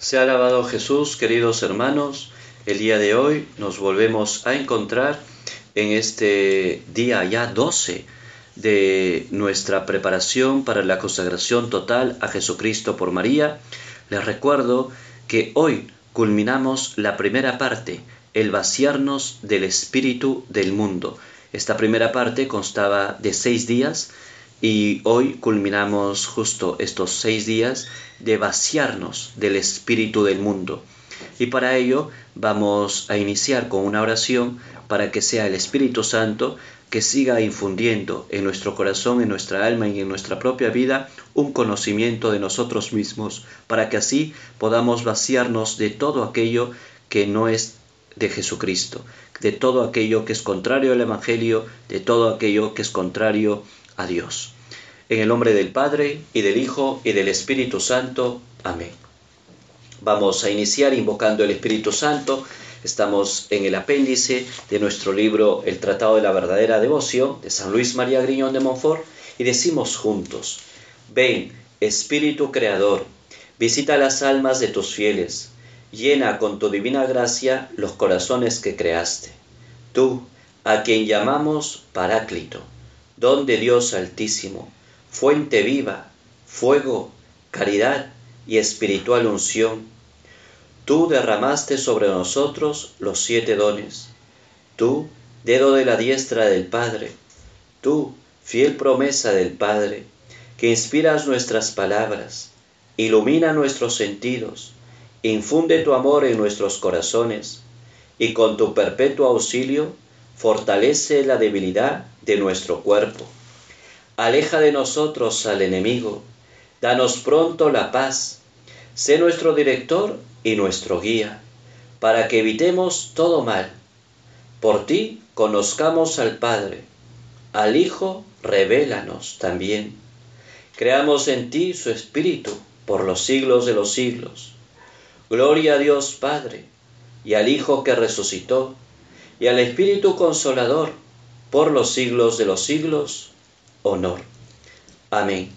Se ha alabado Jesús, queridos hermanos. El día de hoy nos volvemos a encontrar en este día ya 12 de nuestra preparación para la consagración total a Jesucristo por María. Les recuerdo que hoy culminamos la primera parte, el vaciarnos del espíritu del mundo. Esta primera parte constaba de seis días y hoy culminamos justo estos seis días de vaciarnos del espíritu del mundo. Y para ello vamos a iniciar con una oración para que sea el Espíritu Santo que siga infundiendo en nuestro corazón, en nuestra alma y en nuestra propia vida un conocimiento de nosotros mismos, para que así podamos vaciarnos de todo aquello que no es de Jesucristo, de todo aquello que es contrario al Evangelio, de todo aquello que es contrario a Dios. En el nombre del Padre, y del Hijo, y del Espíritu Santo. Amén. Vamos a iniciar invocando el Espíritu Santo. Estamos en el apéndice de nuestro libro El Tratado de la Verdadera Devoción de San Luis María Griñón de Montfort y decimos juntos, ven, Espíritu Creador, visita las almas de tus fieles, llena con tu divina gracia los corazones que creaste. Tú, a quien llamamos Paráclito, don de Dios Altísimo, fuente viva, fuego, caridad y espiritual unción. Tú derramaste sobre nosotros los siete dones. Tú, dedo de la diestra del Padre. Tú, fiel promesa del Padre, que inspiras nuestras palabras, ilumina nuestros sentidos, infunde tu amor en nuestros corazones, y con tu perpetuo auxilio fortalece la debilidad de nuestro cuerpo aleja de nosotros al enemigo, danos pronto la paz, sé nuestro director y nuestro guía, para que evitemos todo mal. Por ti conozcamos al Padre, al Hijo revélanos también. Creamos en ti su Espíritu por los siglos de los siglos. Gloria a Dios Padre, y al Hijo que resucitó, y al Espíritu Consolador, por los siglos de los siglos honor. Amén.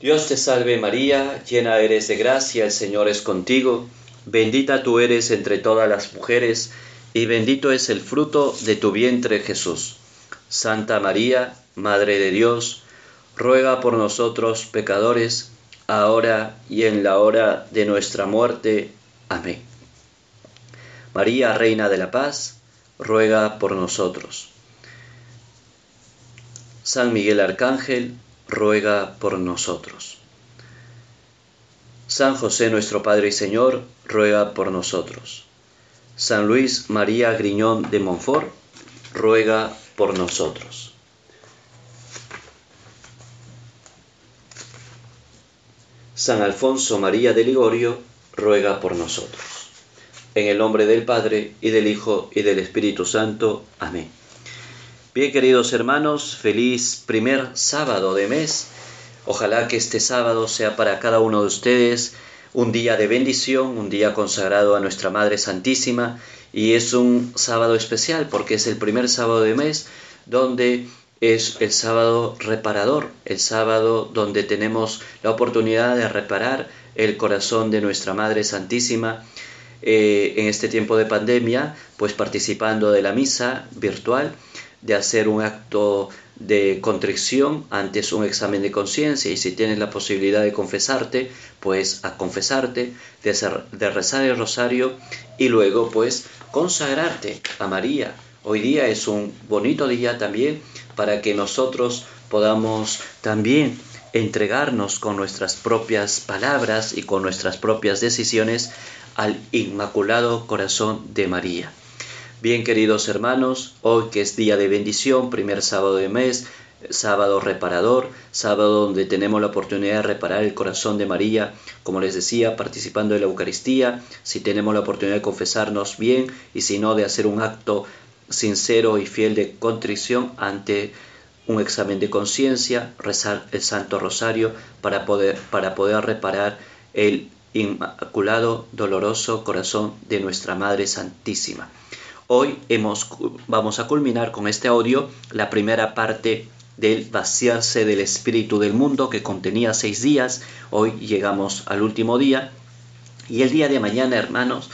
Dios te salve María, llena eres de gracia, el Señor es contigo, bendita tú eres entre todas las mujeres, y bendito es el fruto de tu vientre Jesús. Santa María, Madre de Dios, ruega por nosotros pecadores, ahora y en la hora de nuestra muerte. Amén. María, Reina de la Paz, ruega por nosotros. San Miguel Arcángel, ruega por nosotros. San José nuestro Padre y Señor, ruega por nosotros. San Luis María Griñón de Montfort, ruega por nosotros. San Alfonso María de Ligorio, ruega por nosotros. En el nombre del Padre, y del Hijo, y del Espíritu Santo. Amén. Bien, queridos hermanos, feliz primer sábado de mes. Ojalá que este sábado sea para cada uno de ustedes un día de bendición, un día consagrado a nuestra Madre Santísima y es un sábado especial porque es el primer sábado de mes donde es el sábado reparador, el sábado donde tenemos la oportunidad de reparar el corazón de nuestra Madre Santísima eh, en este tiempo de pandemia, pues participando de la misa virtual de hacer un acto de contrición antes un examen de conciencia y si tienes la posibilidad de confesarte, pues a confesarte, de, de rezar el rosario y luego pues consagrarte a María. Hoy día es un bonito día también para que nosotros podamos también entregarnos con nuestras propias palabras y con nuestras propias decisiones al Inmaculado Corazón de María. Bien, queridos hermanos, hoy que es día de bendición, primer sábado de mes, sábado reparador, sábado donde tenemos la oportunidad de reparar el corazón de María, como les decía, participando de la Eucaristía, si tenemos la oportunidad de confesarnos bien y si no, de hacer un acto sincero y fiel de contrición ante un examen de conciencia, rezar el Santo Rosario para poder, para poder reparar el inmaculado, doloroso corazón de nuestra Madre Santísima. Hoy hemos, vamos a culminar con este audio la primera parte del vaciarse del espíritu del mundo que contenía seis días. Hoy llegamos al último día Y el día de mañana, hermanos,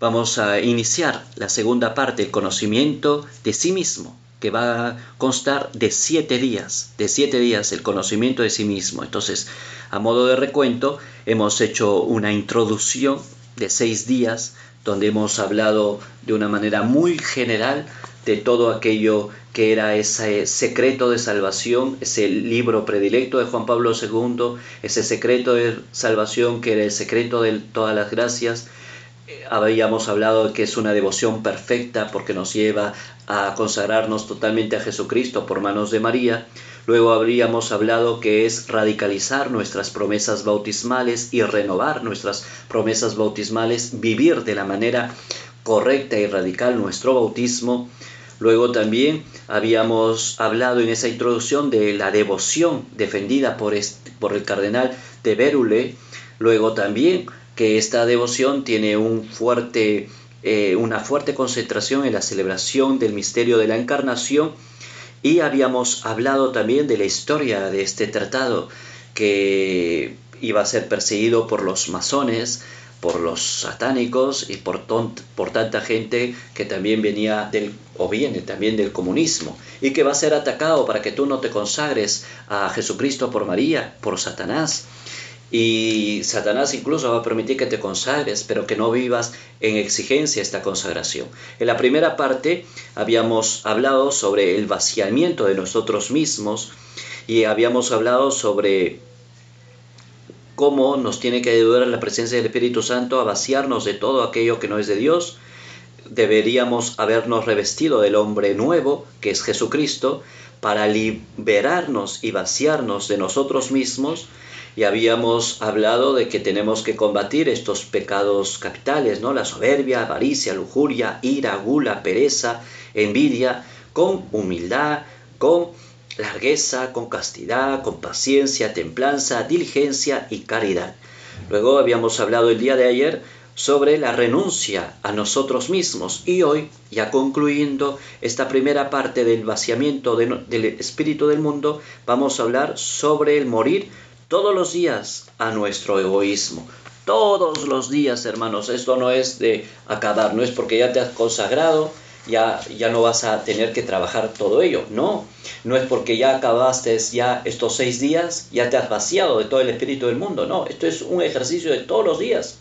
vamos a iniciar la segunda parte, el conocimiento de sí mismo, que va a constar de siete días, de siete días el conocimiento de sí mismo. Entonces, a modo de recuento, hemos hecho una introducción de seis días donde hemos hablado de una manera muy general de todo aquello que era ese secreto de salvación, ese libro predilecto de Juan Pablo II, ese secreto de salvación que era el secreto de todas las gracias. Habíamos hablado que es una devoción perfecta porque nos lleva a consagrarnos totalmente a Jesucristo por manos de María. Luego habríamos hablado que es radicalizar nuestras promesas bautismales y renovar nuestras promesas bautismales, vivir de la manera correcta y radical nuestro bautismo. Luego también habíamos hablado en esa introducción de la devoción defendida por, por el cardenal de Berule. Luego también que esta devoción tiene eh, una fuerte concentración en la celebración del misterio de la encarnación y habíamos hablado también de la historia de este tratado que iba a ser perseguido por los masones, por los satánicos y por, por tanta gente que también venía del o viene también del comunismo y que va a ser atacado para que tú no te consagres a Jesucristo por María, por Satanás. Y Satanás incluso va a permitir que te consagres, pero que no vivas en exigencia esta consagración. En la primera parte habíamos hablado sobre el vaciamiento de nosotros mismos y habíamos hablado sobre cómo nos tiene que ayudar la presencia del Espíritu Santo a vaciarnos de todo aquello que no es de Dios. Deberíamos habernos revestido del hombre nuevo, que es Jesucristo, para liberarnos y vaciarnos de nosotros mismos y habíamos hablado de que tenemos que combatir estos pecados capitales, ¿no? La soberbia, avaricia, lujuria, ira, gula, pereza, envidia, con humildad, con largueza, con castidad, con paciencia, templanza, diligencia y caridad. Luego habíamos hablado el día de ayer sobre la renuncia a nosotros mismos y hoy, ya concluyendo esta primera parte del vaciamiento del espíritu del mundo, vamos a hablar sobre el morir todos los días a nuestro egoísmo. Todos los días, hermanos. Esto no es de acabar, no es porque ya te has consagrado, ya, ya no vas a tener que trabajar todo ello. No, no es porque ya acabaste ya estos seis días, ya te has vaciado de todo el espíritu del mundo. No, esto es un ejercicio de todos los días.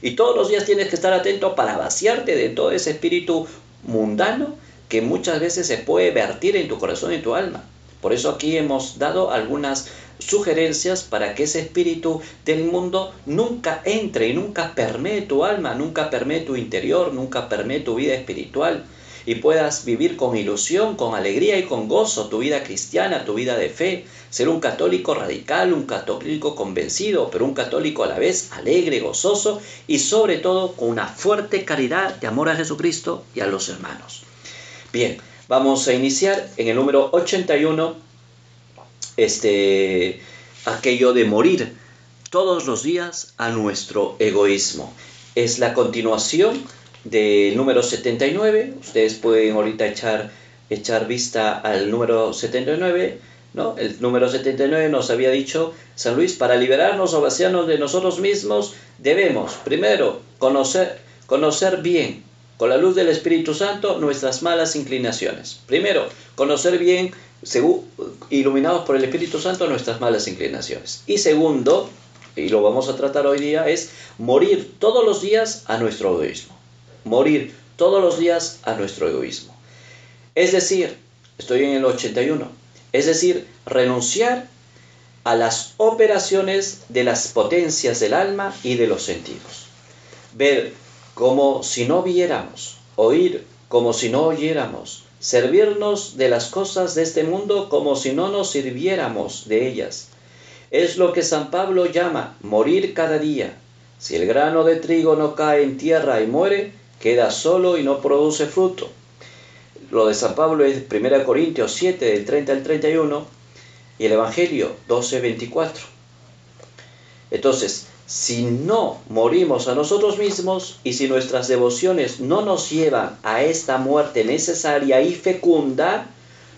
Y todos los días tienes que estar atento para vaciarte de todo ese espíritu mundano que muchas veces se puede vertir en tu corazón y en tu alma. Por eso aquí hemos dado algunas sugerencias para que ese espíritu del mundo nunca entre y nunca permee tu alma, nunca permee tu interior, nunca permee tu vida espiritual y puedas vivir con ilusión, con alegría y con gozo tu vida cristiana, tu vida de fe, ser un católico radical, un católico convencido, pero un católico a la vez alegre, gozoso y sobre todo con una fuerte caridad de amor a Jesucristo y a los hermanos. Bien, vamos a iniciar en el número 81 este, aquello de morir todos los días a nuestro egoísmo. Es la continuación del número 79. Ustedes pueden ahorita echar, echar vista al número 79. ¿no? El número 79 nos había dicho San Luis, para liberarnos o vaciarnos de nosotros mismos, debemos, primero, conocer, conocer bien, con la luz del Espíritu Santo, nuestras malas inclinaciones. Primero, conocer bien según, iluminados por el Espíritu Santo nuestras malas inclinaciones. Y segundo, y lo vamos a tratar hoy día, es morir todos los días a nuestro egoísmo. Morir todos los días a nuestro egoísmo. Es decir, estoy en el 81, es decir, renunciar a las operaciones de las potencias del alma y de los sentidos. Ver como si no viéramos, oír como si no oyéramos, servirnos de las cosas de este mundo como si no nos sirviéramos de ellas. Es lo que San Pablo llama morir cada día. Si el grano de trigo no cae en tierra y muere, queda solo y no produce fruto. Lo de San Pablo es 1 Corintios 7, del 30 al 31, y el Evangelio 12, 24. Entonces, si no morimos a nosotros mismos y si nuestras devociones no nos llevan a esta muerte necesaria y fecunda,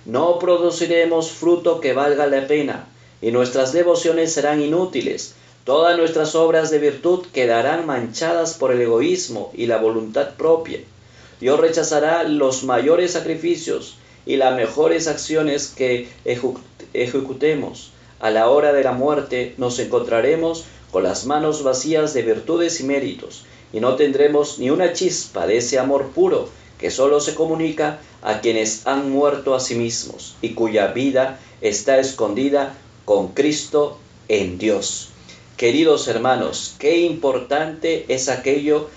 no produciremos fruto que valga la pena y nuestras devociones serán inútiles, Todas nuestras obras de virtud quedarán manchadas por el egoísmo y la voluntad propia. Dios rechazará los mayores sacrificios y las mejores acciones que ejecutemos. A la hora de la muerte nos encontraremos con las manos vacías de virtudes y méritos, y no tendremos ni una chispa de ese amor puro que sólo se comunica a quienes han muerto a sí mismos y cuya vida está escondida con Cristo en Dios. Queridos hermanos, qué importante es aquello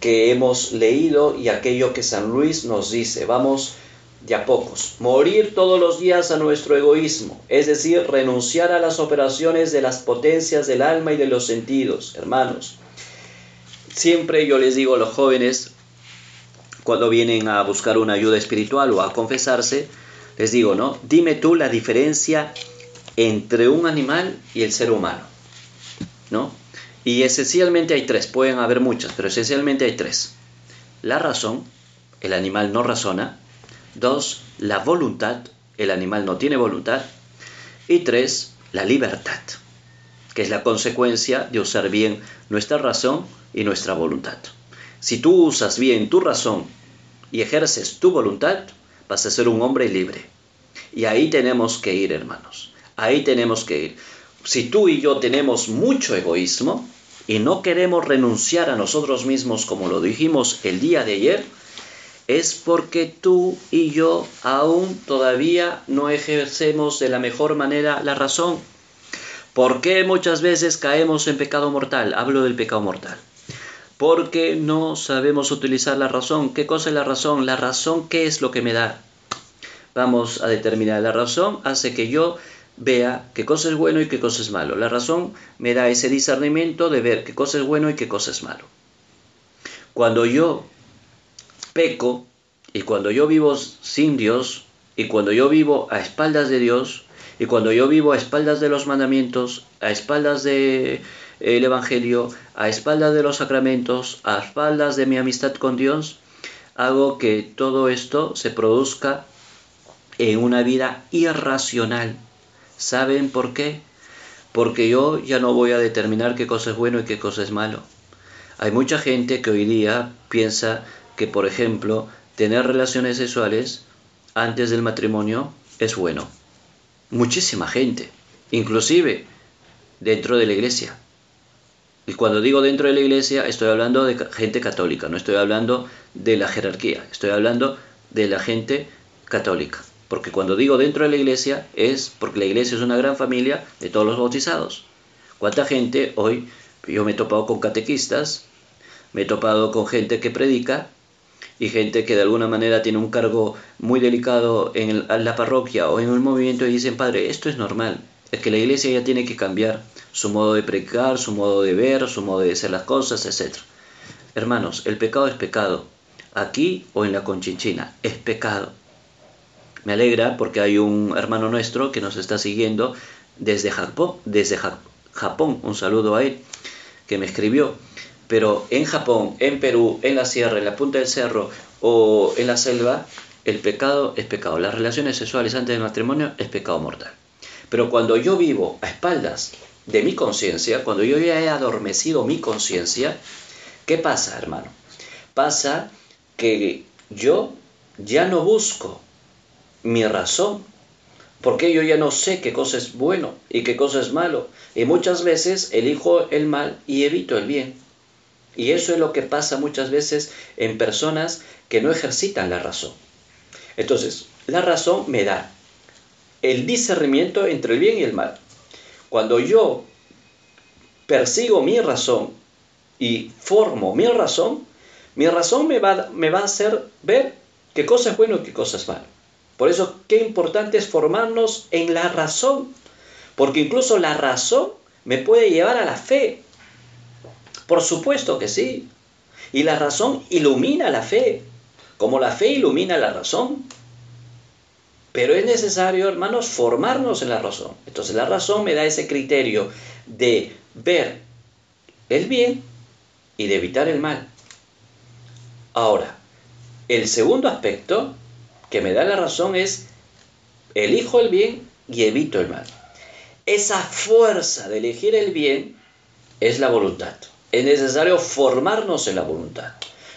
que hemos leído y aquello que San Luis nos dice. Vamos de a pocos. Morir todos los días a nuestro egoísmo, es decir, renunciar a las operaciones de las potencias del alma y de los sentidos, hermanos. Siempre yo les digo a los jóvenes, cuando vienen a buscar una ayuda espiritual o a confesarse, les digo, ¿no? Dime tú la diferencia entre un animal y el ser humano, ¿no? Y esencialmente hay tres, pueden haber muchas, pero esencialmente hay tres. La razón, el animal no razona. Dos, la voluntad, el animal no tiene voluntad. Y tres, la libertad, que es la consecuencia de usar bien nuestra razón y nuestra voluntad. Si tú usas bien tu razón y ejerces tu voluntad, vas a ser un hombre libre. Y ahí tenemos que ir, hermanos. Ahí tenemos que ir. Si tú y yo tenemos mucho egoísmo y no queremos renunciar a nosotros mismos como lo dijimos el día de ayer, es porque tú y yo aún todavía no ejercemos de la mejor manera la razón. ¿Por qué muchas veces caemos en pecado mortal? Hablo del pecado mortal porque no sabemos utilizar la razón. ¿Qué cosa es la razón? La razón, ¿qué es lo que me da? Vamos a determinar. La razón hace que yo vea qué cosa es bueno y qué cosa es malo. La razón me da ese discernimiento de ver qué cosa es bueno y qué cosa es malo. Cuando yo peco y cuando yo vivo sin Dios y cuando yo vivo a espaldas de Dios y cuando yo vivo a espaldas de los mandamientos, a espaldas de el Evangelio a espaldas de los sacramentos, a espaldas de mi amistad con Dios, hago que todo esto se produzca en una vida irracional. ¿Saben por qué? Porque yo ya no voy a determinar qué cosa es bueno y qué cosa es malo. Hay mucha gente que hoy día piensa que, por ejemplo, tener relaciones sexuales antes del matrimonio es bueno. Muchísima gente, inclusive dentro de la iglesia. Y cuando digo dentro de la iglesia, estoy hablando de gente católica, no estoy hablando de la jerarquía, estoy hablando de la gente católica. Porque cuando digo dentro de la iglesia es porque la iglesia es una gran familia de todos los bautizados. ¿Cuánta gente hoy, yo me he topado con catequistas, me he topado con gente que predica y gente que de alguna manera tiene un cargo muy delicado en, la parroquia o en el movimiento y dicen, padre, esto es normal, es que la iglesia ya tiene que cambiar su modo de predicar, su modo de ver, su modo de hacer las cosas, etc. Hermanos, el pecado es pecado, aquí o en la conchinchina, es pecado. Me alegra porque hay un hermano nuestro que nos está siguiendo desde Japón, desde Japón, un saludo a él, que me escribió. Pero en Japón, en Perú, en la sierra, en la punta del cerro o en la selva, el pecado es pecado. Las relaciones sexuales antes del matrimonio es pecado mortal. Pero cuando yo vivo a espaldas de mi conciencia, cuando yo ya he adormecido mi conciencia, ¿qué pasa, hermano? Pasa que yo ya no busco mi razón, porque yo ya no sé qué cosa es bueno y qué cosa es malo, y muchas veces elijo el mal y evito el bien. Y eso es lo que pasa muchas veces en personas que no ejercitan la razón. Entonces, la razón me da el discernimiento entre el bien y el mal. Cuando yo persigo mi razón y formo mi razón, mi razón me va, me va a hacer ver qué cosa es bueno y qué cosa es malo. Por eso, qué importante es formarnos en la razón, porque incluso la razón me puede llevar a la fe. Por supuesto que sí. Y la razón ilumina la fe, como la fe ilumina la razón. Pero es necesario, hermanos, formarnos en la razón. Entonces la razón me da ese criterio de ver el bien y de evitar el mal. Ahora, el segundo aspecto que me da la razón es elijo el bien y evito el mal. Esa fuerza de elegir el bien es la voluntad. Es necesario formarnos en la voluntad.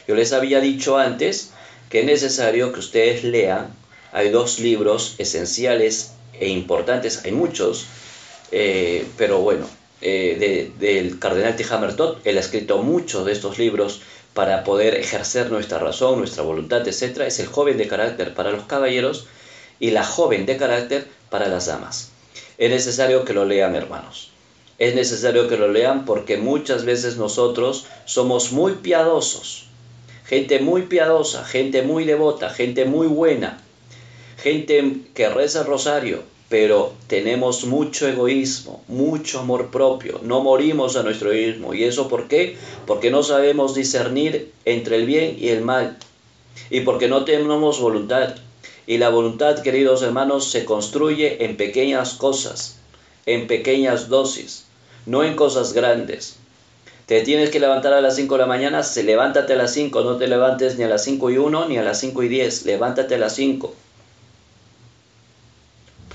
Yo les había dicho antes que es necesario que ustedes lean. Hay dos libros esenciales e importantes, hay muchos, eh, pero bueno, eh, del cardenal Tijamertot, él ha escrito muchos de estos libros para poder ejercer nuestra razón, nuestra voluntad, etc. Es el joven de carácter para los caballeros y la joven de carácter para las damas. Es necesario que lo lean, hermanos. Es necesario que lo lean porque muchas veces nosotros somos muy piadosos, gente muy piadosa, gente muy devota, gente muy buena, gente que reza el rosario, pero tenemos mucho egoísmo, mucho amor propio, no morimos a nuestro egoísmo. ¿Y eso por qué? Porque no sabemos discernir entre el bien y el mal, y porque no tenemos voluntad. Y la voluntad, queridos hermanos, se construye en pequeñas cosas, en pequeñas dosis, no en cosas grandes. Te tienes que levantar a las 5 de la mañana, se levántate a las 5, no te levantes ni a las 5 y 1 ni a las 5 y 10, levántate a las 5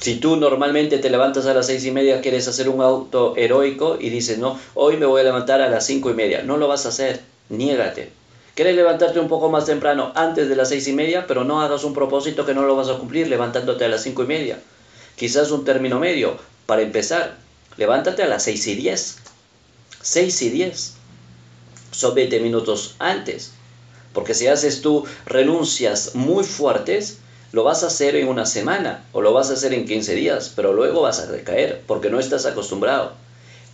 si tú normalmente te levantas a las seis y media, quieres hacer un auto heroico y dices, no, hoy me voy a levantar a las cinco y media. No lo vas a hacer, niégate. Quieres levantarte un poco más temprano, antes de las seis y media, pero no hagas un propósito que no lo vas a cumplir levantándote a las cinco y media. Quizás un término medio. Para empezar, levántate a las seis y diez. Seis y diez. Son 20 minutos antes. Porque si haces tú renuncias muy fuertes, lo vas a hacer en una semana o lo vas a hacer en 15 días, pero luego vas a recaer porque no estás acostumbrado.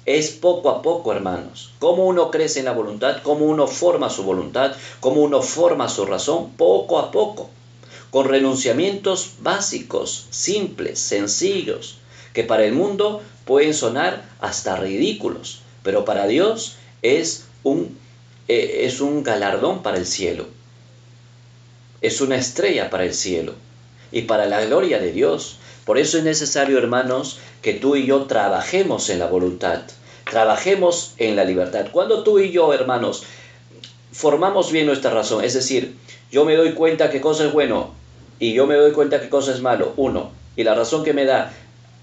Es poco a poco, hermanos. Cómo uno crece en la voluntad, cómo uno forma su voluntad, cómo uno forma su razón, poco a poco. Con renunciamientos básicos, simples, sencillos, que para el mundo pueden sonar hasta ridículos, pero para Dios es un, eh, es un galardón para el cielo. Es una estrella para el cielo y para la gloria de Dios. Por eso es necesario, hermanos, que tú y yo trabajemos en la voluntad, trabajemos en la libertad. Cuando tú y yo, hermanos, formamos bien nuestra razón, es decir, yo me doy cuenta que cosa es bueno y yo me doy cuenta que cosa es malo, uno, y la razón que me da,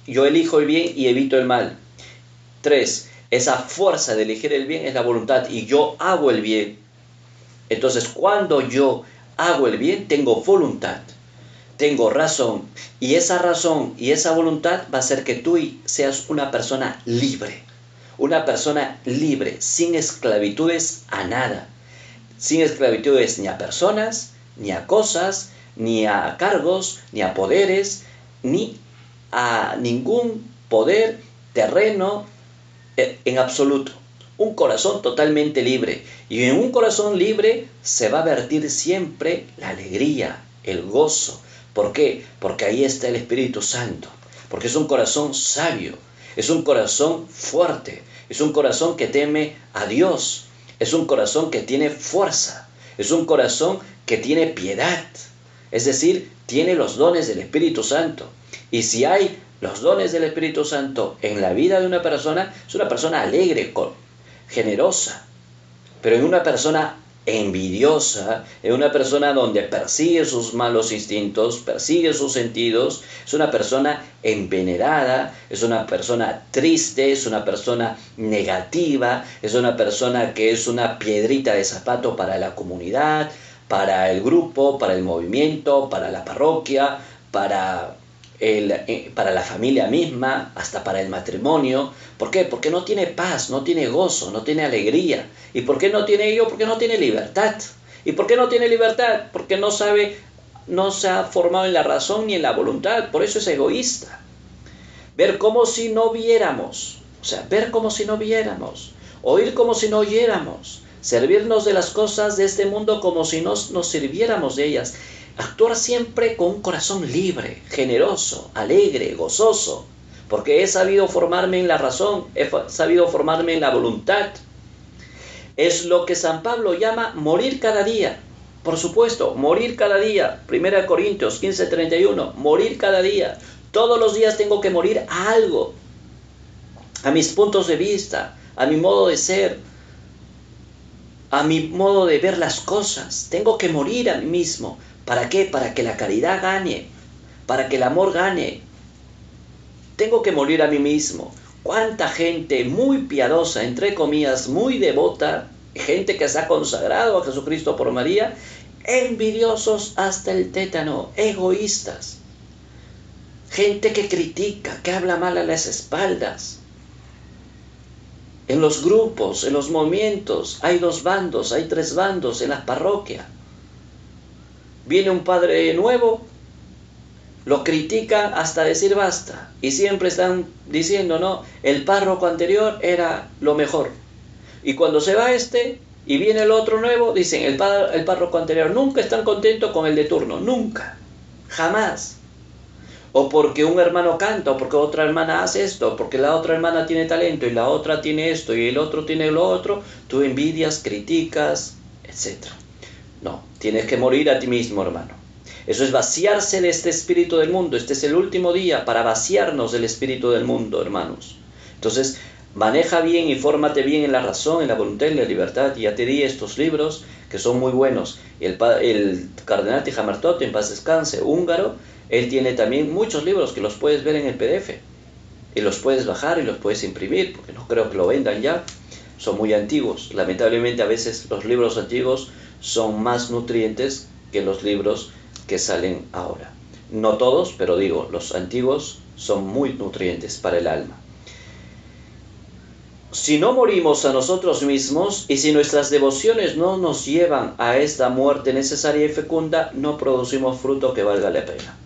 yo elijo el bien y evito el mal. Tres, esa fuerza de elegir el bien es la voluntad y yo hago el bien. Entonces, cuando yo hago el bien, tengo voluntad tengo razón y esa razón y esa voluntad va a hacer que tú seas una persona libre, una persona libre, sin esclavitudes a nada, sin esclavitudes ni a personas, ni a cosas, ni a cargos, ni a poderes, ni a ningún poder terreno eh, en absoluto. Un corazón totalmente libre. Y en un corazón libre se va a vertir siempre la alegría, el gozo, ¿Por qué? Porque ahí está el Espíritu Santo. Porque es un corazón sabio, es un corazón fuerte, es un corazón que teme a Dios, es un corazón que tiene fuerza, es un corazón que tiene piedad. Es decir, tiene los dones del Espíritu Santo. Y si hay los dones del Espíritu Santo en la vida de una persona, es una persona alegre, generosa. Pero en una persona envidiosa, es una persona donde persigue sus malos instintos, persigue sus sentidos, es una persona envenenada, es una persona triste, es una persona negativa, es una persona que es una piedrita de zapato para la comunidad, para el grupo, para el movimiento, para la parroquia, para eh, para la familia misma, hasta para el matrimonio. ¿Por qué? Porque no tiene paz, no tiene gozo, no tiene alegría. ¿Y por qué no tiene ello? Porque no tiene libertad. ¿Y por qué no tiene libertad? Porque no sabe, no se ha formado en la razón ni en la voluntad. Por eso es egoísta. Ver como si no viéramos. O sea, ver como si no viéramos. Oír como si no oyéramos. Servirnos de las cosas de este mundo como si no nos sirviéramos de ellas actuar siempre con un corazón libre, generoso, alegre, gozoso, porque he sabido formarme en la razón, he sabido formarme en la voluntad. Es lo que San Pablo llama morir cada día. Por supuesto, morir cada día. 1 Corintios 15:31, morir cada día. Todos los días tengo que morir a algo, a mis puntos de vista, a mi modo de ser, a mi modo de ver las cosas. Tengo que morir a mí mismo ¿Para qué? Para que la caridad gane, para que el amor gane. Tengo que morir a mí mismo. cuánta gente muy piadosa, entre comillas, muy devota, gente que se ha consagrado a Jesucristo por María, envidiosos hasta el tétano, egoístas, gente que critica, que habla mal a las espaldas. En los grupos, en los movimientos, hay dos bandos, hay tres bandos en las parroquias. Viene un padre nuevo, lo critican hasta decir basta. Y siempre están diciendo, no, el párroco anterior era lo mejor. Y cuando se va este y viene el otro nuevo, dicen, el, el párroco anterior, nunca están contentos con el de turno, nunca, jamás. O porque un hermano canta, o porque otra hermana hace esto, porque la otra hermana tiene talento y la otra tiene esto y el otro tiene lo otro, tú envidias, criticas, etc. No, tienes que morir a ti mismo, hermano. Eso es vaciarse de este espíritu del mundo. Este es el último día para vaciarnos del espíritu del mundo, hermanos. Entonces, maneja bien y fórmate bien en la razón, en la voluntad, en la libertad. Ya te di estos libros que son muy buenos. El, el cardenal Tijamartot, en paz descanse, húngaro, él tiene también muchos libros que los puedes ver en el PDF. Y los puedes bajar y los puedes imprimir, porque no creo que lo vendan ya. Son muy antiguos. Lamentablemente a veces los libros antiguos son más nutrientes que los libros que salen ahora. No todos, pero digo, los antiguos son muy nutrientes para el alma. Si no morimos a nosotros mismos y si nuestras devociones no nos llevan a esta muerte necesaria y fecunda, no producimos fruto que valga la pena.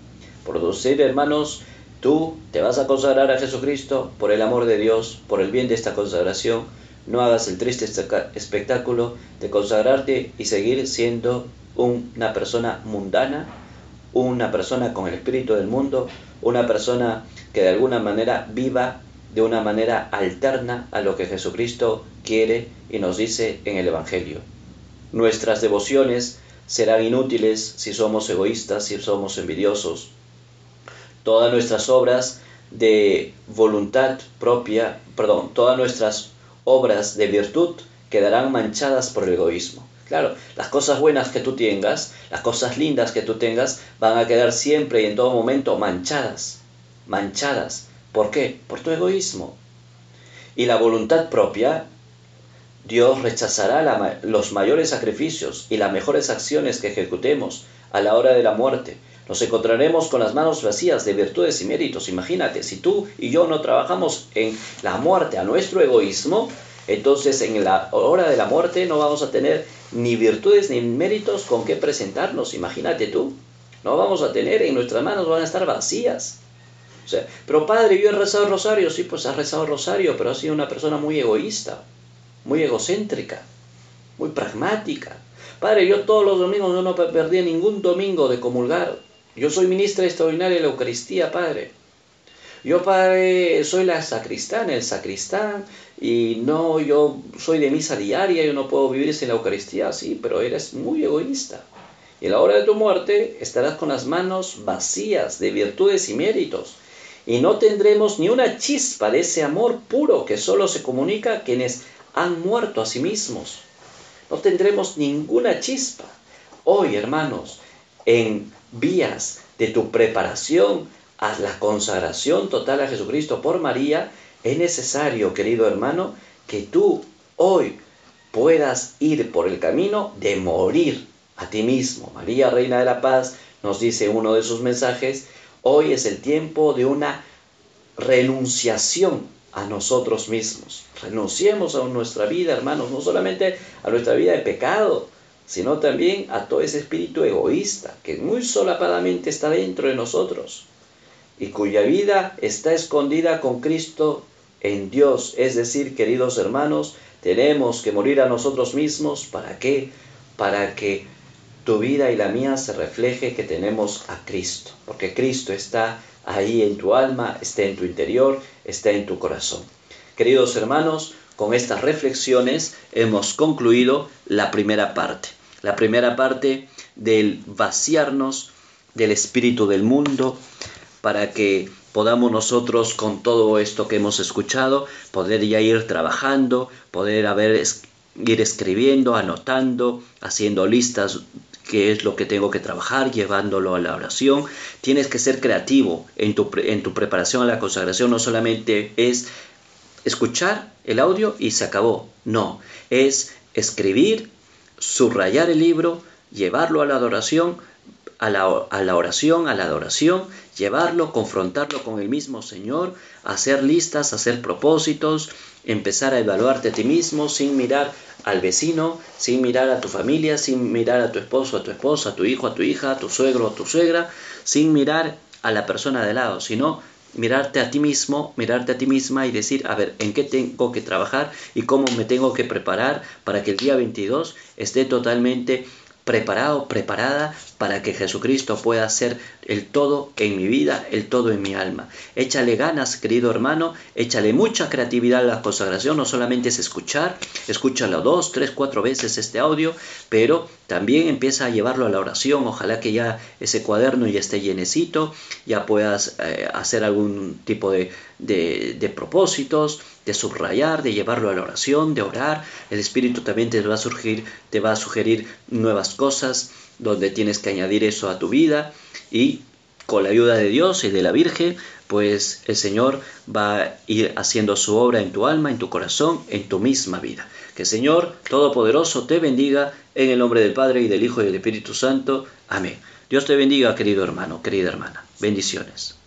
Producir, hermanos, tú te vas a consagrar a Jesucristo por el amor de Dios, por el bien de esta consagración, no hagas el triste espectáculo de consagrarte y seguir siendo una persona mundana, una persona con el espíritu del mundo, una persona que de alguna manera viva de una manera alterna a lo que Jesucristo quiere y nos dice en el Evangelio. Nuestras devociones serán inútiles si somos egoístas, si somos envidiosos. Todas nuestras obras de voluntad propia, perdón, todas nuestras obras de virtud quedarán manchadas por el egoísmo. Claro, las cosas buenas que tú tengas, las cosas lindas que tú tengas, van a quedar siempre y en todo momento manchadas, manchadas. ¿Por qué? Por tu egoísmo. Y la voluntad propia, Dios rechazará los mayores sacrificios y las mejores acciones que ejecutemos a la hora de la muerte. Nos encontraremos con las manos vacías de virtudes y méritos. Imagínate, si tú y yo no trabajamos en la muerte a nuestro egoísmo, entonces en la hora de la muerte no vamos a tener ni virtudes ni méritos con qué presentarnos. Imagínate tú. No vamos a tener, en nuestras manos van a estar vacías. Pero padre, yo he rezado el rosario. Sí, pues has rezado rosario, pero has sido una persona muy egoísta, muy egocéntrica, muy pragmática. Padre, yo todos los domingos no, no perdí ningún domingo de comulgar. Yo soy ministra extraordinaria de la Eucaristía, Padre. Yo, Padre, soy la sacristana, el sacristán, y no, yo soy de misa diaria, yo no puedo vivir sin la Eucaristía, sí, pero eres muy egoísta. Y a la hora de tu muerte estarás con las manos vacías de virtudes y méritos, y no tendremos ni una chispa de ese amor puro que solo se comunica a quienes han muerto a sí mismos. No tendremos ninguna chispa. Hoy, hermanos, en vías de tu preparación a la consagración total a Jesucristo por María, es necesario, querido hermano, que tú hoy puedas ir por el camino de morir a ti mismo. María, Reina de la Paz, nos dice uno de sus mensajes, hoy es el tiempo de una renunciación a nosotros mismos. Renunciemos a nuestra vida, hermanos, no solamente a nuestra vida de pecado, sino también a todo ese espíritu egoísta que muy solapadamente está dentro de nosotros y cuya vida está escondida con Cristo en Dios. Es decir, queridos hermanos, tenemos que morir a nosotros mismos. ¿Para qué? Para que tu vida y la mía se refleje que tenemos a Cristo. Porque Cristo está ahí en tu alma, está en tu interior, está en tu corazón. Queridos hermanos, con estas reflexiones hemos concluido la primera parte la primera parte del vaciarnos del espíritu del mundo para que podamos nosotros con todo esto que hemos escuchado poder ya ir trabajando, poder haber, ir escribiendo, anotando, haciendo listas qué es lo que tengo que trabajar, llevándolo a la oración. Tienes que ser creativo en tu, en tu preparación a la consagración, no solamente es escuchar el audio y se acabó. No, es escribir, subrayar el libro, llevarlo a la adoración, a la, a la, oración, a la adoración, llevarlo, confrontarlo con el mismo Señor, hacer listas, hacer propósitos, empezar a evaluarte a ti mismo sin mirar al vecino, sin mirar a tu familia, sin mirar a tu esposo, a tu esposa, a tu hijo, a tu hija, a tu suegro, a tu suegra, sin mirar a la persona de lado, sino mirarte a ti mismo, mirarte a ti misma y decir, a ver, ¿en qué tengo que trabajar y cómo me tengo que preparar para que el día 22 esté totalmente preparado, preparada para que Jesucristo pueda ser el todo en mi vida, el todo en mi alma. Échale ganas, querido hermano, échale mucha creatividad a la consagración, no solamente es escuchar, escúchalo dos, tres, cuatro veces este audio, pero también empieza a llevarlo a la oración, ojalá que ya ese cuaderno ya esté llenecito, ya puedas eh, hacer algún tipo de, de propósitos, de subrayar, de llevarlo a la oración, de orar. El Espíritu también te va a surgir, te va a sugerir nuevas cosas donde tienes que añadir eso a tu vida y con la ayuda de Dios y de la Virgen, pues el Señor va a ir haciendo su obra en tu alma, en tu corazón, en tu misma vida. Que el Señor Todopoderoso te bendiga en el nombre del Padre y del Hijo y del Espíritu Santo. Amén. Dios te bendiga, querido hermano, querida hermana. Bendiciones.